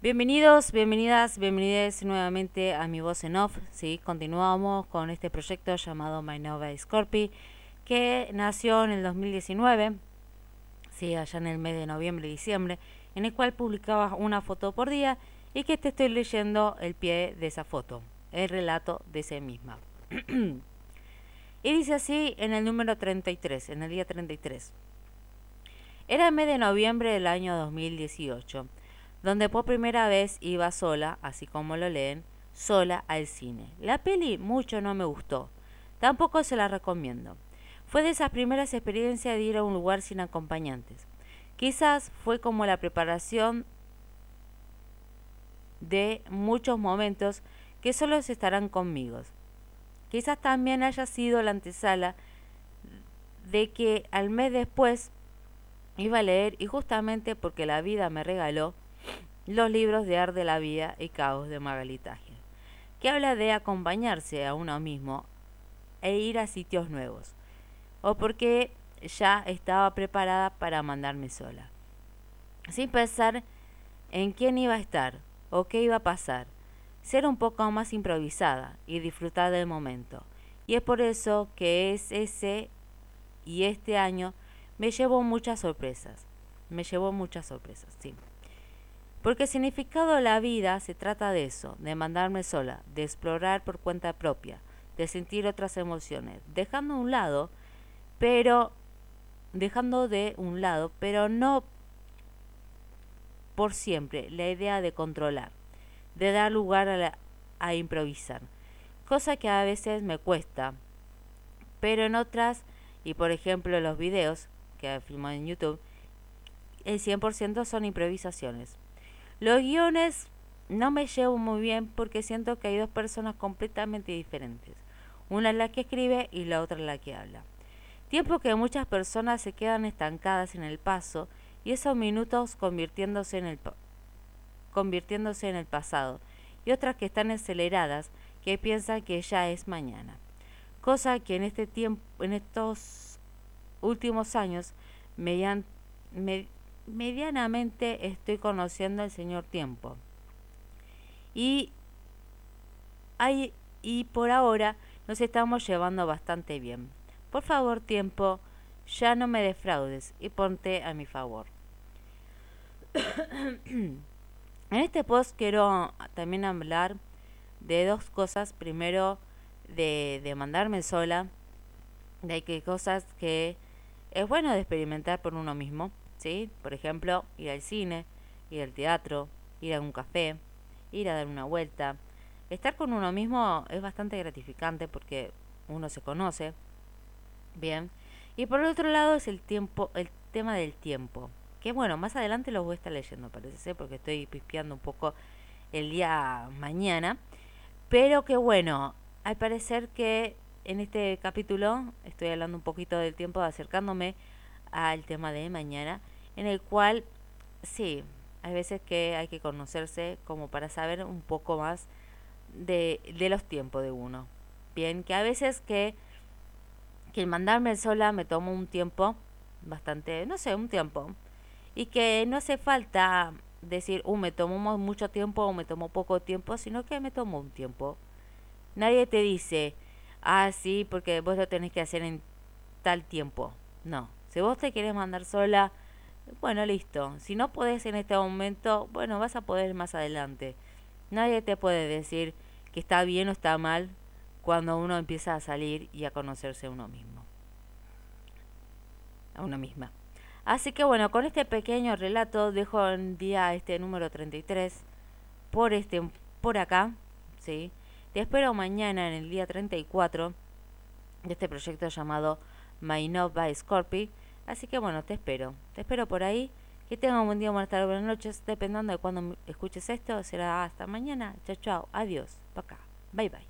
Bienvenidos, bienvenidas, bienvenidas nuevamente a mi voz en off. ¿sí? Continuamos con este proyecto llamado My Nova Scorpi, que nació en el 2019, ¿sí? allá en el mes de noviembre y diciembre, en el cual publicaba una foto por día y que te estoy leyendo el pie de esa foto, el relato de ese misma. y dice así en el número 33, en el día 33. Era el mes de noviembre del año 2018 donde por primera vez iba sola, así como lo leen, sola al cine. La peli mucho no me gustó, tampoco se la recomiendo. Fue de esas primeras experiencias de ir a un lugar sin acompañantes. Quizás fue como la preparación de muchos momentos que solo estarán conmigo. Quizás también haya sido la antesala de que al mes después iba a leer y justamente porque la vida me regaló los libros de Arte de la Vida y Caos de Magali que habla de acompañarse a uno mismo e ir a sitios nuevos, o porque ya estaba preparada para mandarme sola, sin pensar en quién iba a estar o qué iba a pasar, ser un poco más improvisada y disfrutar del momento. Y es por eso que es ese y este año me llevó muchas sorpresas. Me llevó muchas sorpresas, sí. Porque el significado de la vida se trata de eso, de mandarme sola, de explorar por cuenta propia, de sentir otras emociones, dejando un lado, pero dejando de un lado, pero no por siempre, la idea de controlar, de dar lugar a, a improvisar, cosa que a veces me cuesta, pero en otras, y por ejemplo los videos que filmo en YouTube, el 100% son improvisaciones. Los guiones no me llevo muy bien porque siento que hay dos personas completamente diferentes. Una es la que escribe y la otra es la que habla. Tiempo que muchas personas se quedan estancadas en el paso y esos minutos convirtiéndose en el, convirtiéndose en el pasado y otras que están aceleradas que piensan que ya es mañana. Cosa que en este tiempo, en estos últimos años, mediante, medianamente estoy conociendo al Señor Tiempo. Y, hay, y por ahora nos estamos llevando bastante bien. Por favor, tiempo, ya no me defraudes y ponte a mi favor. en este post quiero también hablar de dos cosas. Primero, de, mandarme sola, de que cosas que es bueno de experimentar por uno mismo. ¿Sí? Por ejemplo, ir al cine, ir al teatro, ir a un café, ir a dar una vuelta. Estar con uno mismo es bastante gratificante porque uno se conoce. Bien. Y por el otro lado es el tiempo, el tema del tiempo. Que bueno, más adelante lo voy a estar leyendo, parece ser, porque estoy pispeando un poco el día mañana. Pero que bueno, al parecer que en este capítulo estoy hablando un poquito del tiempo, acercándome al tema de mañana, en el cual sí, hay veces que hay que conocerse como para saber un poco más de, de los tiempos de uno. Bien, que a veces que, que el mandarme sola me tomó un tiempo, bastante, no sé, un tiempo, y que no hace falta decir, uh, me tomó mucho tiempo o me tomó poco tiempo, sino que me tomó un tiempo. Nadie te dice, ah, sí, porque vos lo tenés que hacer en tal tiempo. No, si vos te quieres mandar sola, bueno, listo. Si no podés en este momento, bueno, vas a poder más adelante. Nadie te puede decir que está bien o está mal cuando uno empieza a salir y a conocerse a uno mismo. A uno misma. Así que bueno, con este pequeño relato dejo en día este número 33 por este por acá, ¿sí? Te espero mañana en el día 34 de este proyecto llamado My Not by Scorpio. Así que bueno, te espero. Te espero por ahí. Que tenga un buen día, buenas tardes, buenas noches. Dependiendo de cuando escuches esto, será hasta mañana. Chao, chao. Adiós. Pa' acá. Bye, bye.